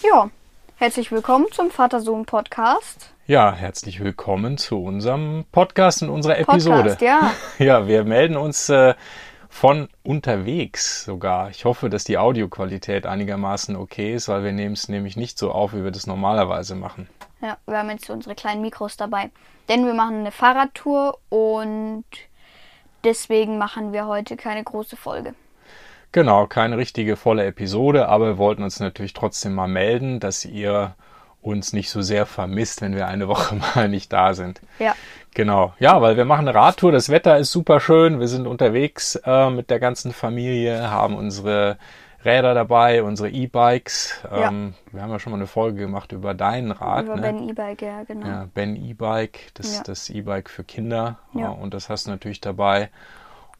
Ja, herzlich willkommen zum Vater-Sohn-Podcast. Ja, herzlich willkommen zu unserem Podcast in unserer Episode. Podcast, ja. Ja, wir melden uns äh, von unterwegs sogar. Ich hoffe, dass die Audioqualität einigermaßen okay ist, weil wir nehmen es nämlich nicht so auf, wie wir das normalerweise machen. Ja, wir haben jetzt unsere kleinen Mikros dabei. Denn wir machen eine Fahrradtour und deswegen machen wir heute keine große Folge. Genau, keine richtige volle Episode, aber wir wollten uns natürlich trotzdem mal melden, dass ihr uns nicht so sehr vermisst, wenn wir eine Woche mal nicht da sind. Ja. Genau, ja, weil wir machen eine Radtour, das Wetter ist super schön, wir sind unterwegs äh, mit der ganzen Familie, haben unsere Räder dabei, unsere E-Bikes. Ähm, Wir haben ja schon mal eine Folge gemacht über dein Rad. Über ne? Ben E-Bike, ja, genau. Ja, Ben E-Bike, das Ja. das E-Bike für Kinder. Ja. Und das hast du natürlich dabei.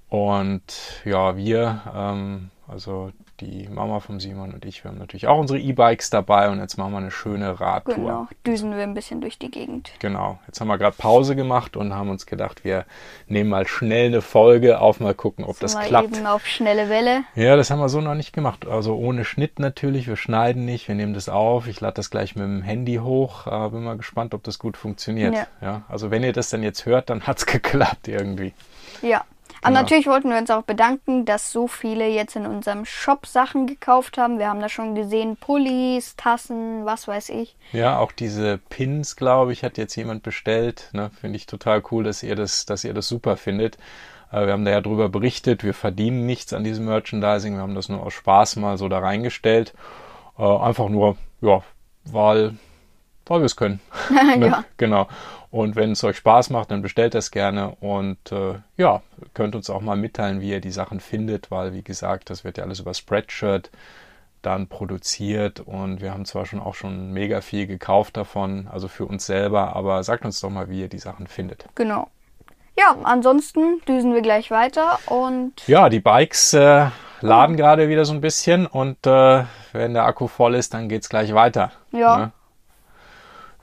Und ja, wir, ähm, also die Mama vom Simon und ich, wir haben natürlich auch unsere E-Bikes dabei und jetzt machen wir eine schöne Radtour. Genau, düsen wir ein bisschen durch die Gegend. Genau. Jetzt haben wir gerade Pause gemacht und haben uns gedacht, wir nehmen mal schnell eine Folge auf, mal gucken, ob das Mal klappt. eben auf schnelle Welle. Ja, das haben wir so noch nicht gemacht. Also ohne Schnitt natürlich. Wir schneiden nicht, wir nehmen das auf. Ich lade das gleich mit dem Handy hoch. Äh, bin mal gespannt, ob das gut funktioniert. Ja. Ja. also wenn ihr das dann jetzt hört, dann hat's geklappt irgendwie. Ja. Aber Genau. natürlich wollten wir uns auch bedanken, dass so viele jetzt in unserem Shop Sachen gekauft haben. Wir haben da schon gesehen, Pullis, Tassen, was weiß ich. Ja, auch diese Pins, glaube ich, hat jetzt jemand bestellt. Ne? Finde ich total cool, dass ihr das, dass ihr das super findet. Äh, wir haben da ja drüber berichtet. Wir verdienen nichts an diesem Merchandising. Wir haben das nur aus Spaß mal so da reingestellt. Äh, einfach nur, ja, weil, weil wir es können. Ne? ja. Genau. Und wenn es euch Spaß macht, dann bestellt das gerne und äh, ja, könnt uns auch mal mitteilen, wie ihr die Sachen findet, weil wie gesagt, das wird ja alles über Spreadshirt dann produziert und wir haben zwar schon auch schon mega viel gekauft davon, also für uns selber, aber sagt uns doch mal, wie ihr die Sachen findet. Genau. Ja, ansonsten düsen wir gleich weiter und Ja, die Bikes äh, laden gerade wieder so ein bisschen und äh, wenn der Akku voll ist, dann geht's gleich weiter. Ja. Ne?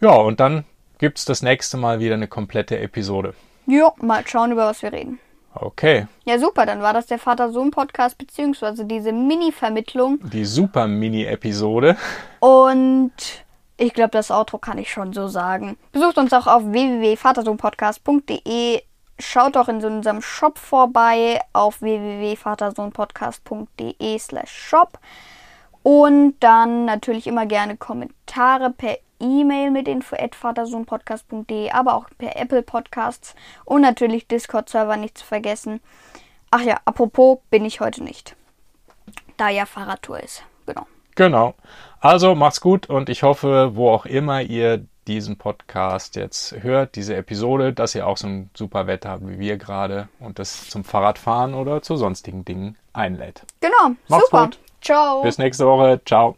Ja, und dann gibt's das nächste Mal wieder eine komplette Episode. jo, mal schauen, über was wir reden. Okay. Ja, super, dann war das der Vater-Sohn-Podcast, beziehungsweise diese Mini-Vermittlung. die super Mini-Episode. Und ich glaube, das Outro kann ich schon so sagen. Besucht uns auch auf www.vatersohnpodcast.de. Schaut auch in so unserem Shop vorbei auf www.vatersohnpodcast.de slash shop. Und dann natürlich immer gerne Kommentare per E-Mail mit info.vatersohnpodcast.de, aber auch per Apple Podcasts und natürlich Discord-Server nicht zu vergessen. Ach ja, apropos bin ich heute nicht. Da ja Fahrradtour ist. Genau. Genau. Also macht's gut und ich hoffe, wo auch immer ihr diesen Podcast jetzt hört, diese Episode, dass ihr auch so ein super Wetter habt wie wir gerade und das zum Fahrradfahren oder zu sonstigen Dingen einlädt. Genau, Macht's super. gut. Ciao. Bis nächste Woche. Ciao.